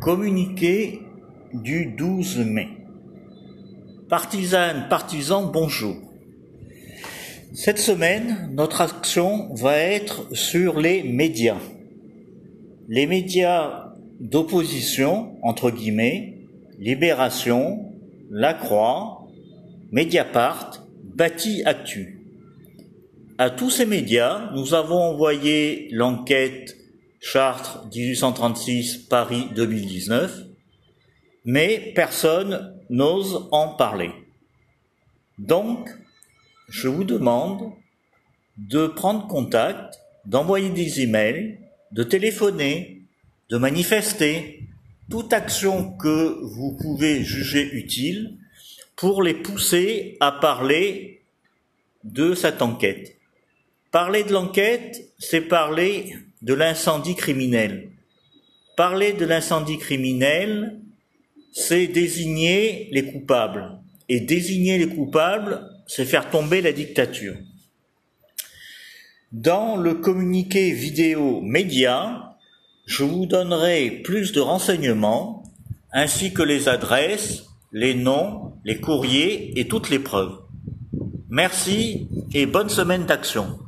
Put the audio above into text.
Communiqué du 12 mai. Partisanes, partisans, bonjour. Cette semaine, notre action va être sur les médias. Les médias d'opposition, entre guillemets, Libération, La Croix, Mediapart, Bâti Actu. À tous ces médias, nous avons envoyé l'enquête Chartres 1836, Paris 2019, mais personne n'ose en parler. Donc, je vous demande de prendre contact, d'envoyer des emails, de téléphoner, de manifester, toute action que vous pouvez juger utile pour les pousser à parler de cette enquête. Parler de l'enquête, c'est parler de l'incendie criminel. Parler de l'incendie criminel, c'est désigner les coupables. Et désigner les coupables, c'est faire tomber la dictature. Dans le communiqué vidéo média, je vous donnerai plus de renseignements, ainsi que les adresses, les noms, les courriers et toutes les preuves. Merci et bonne semaine d'action.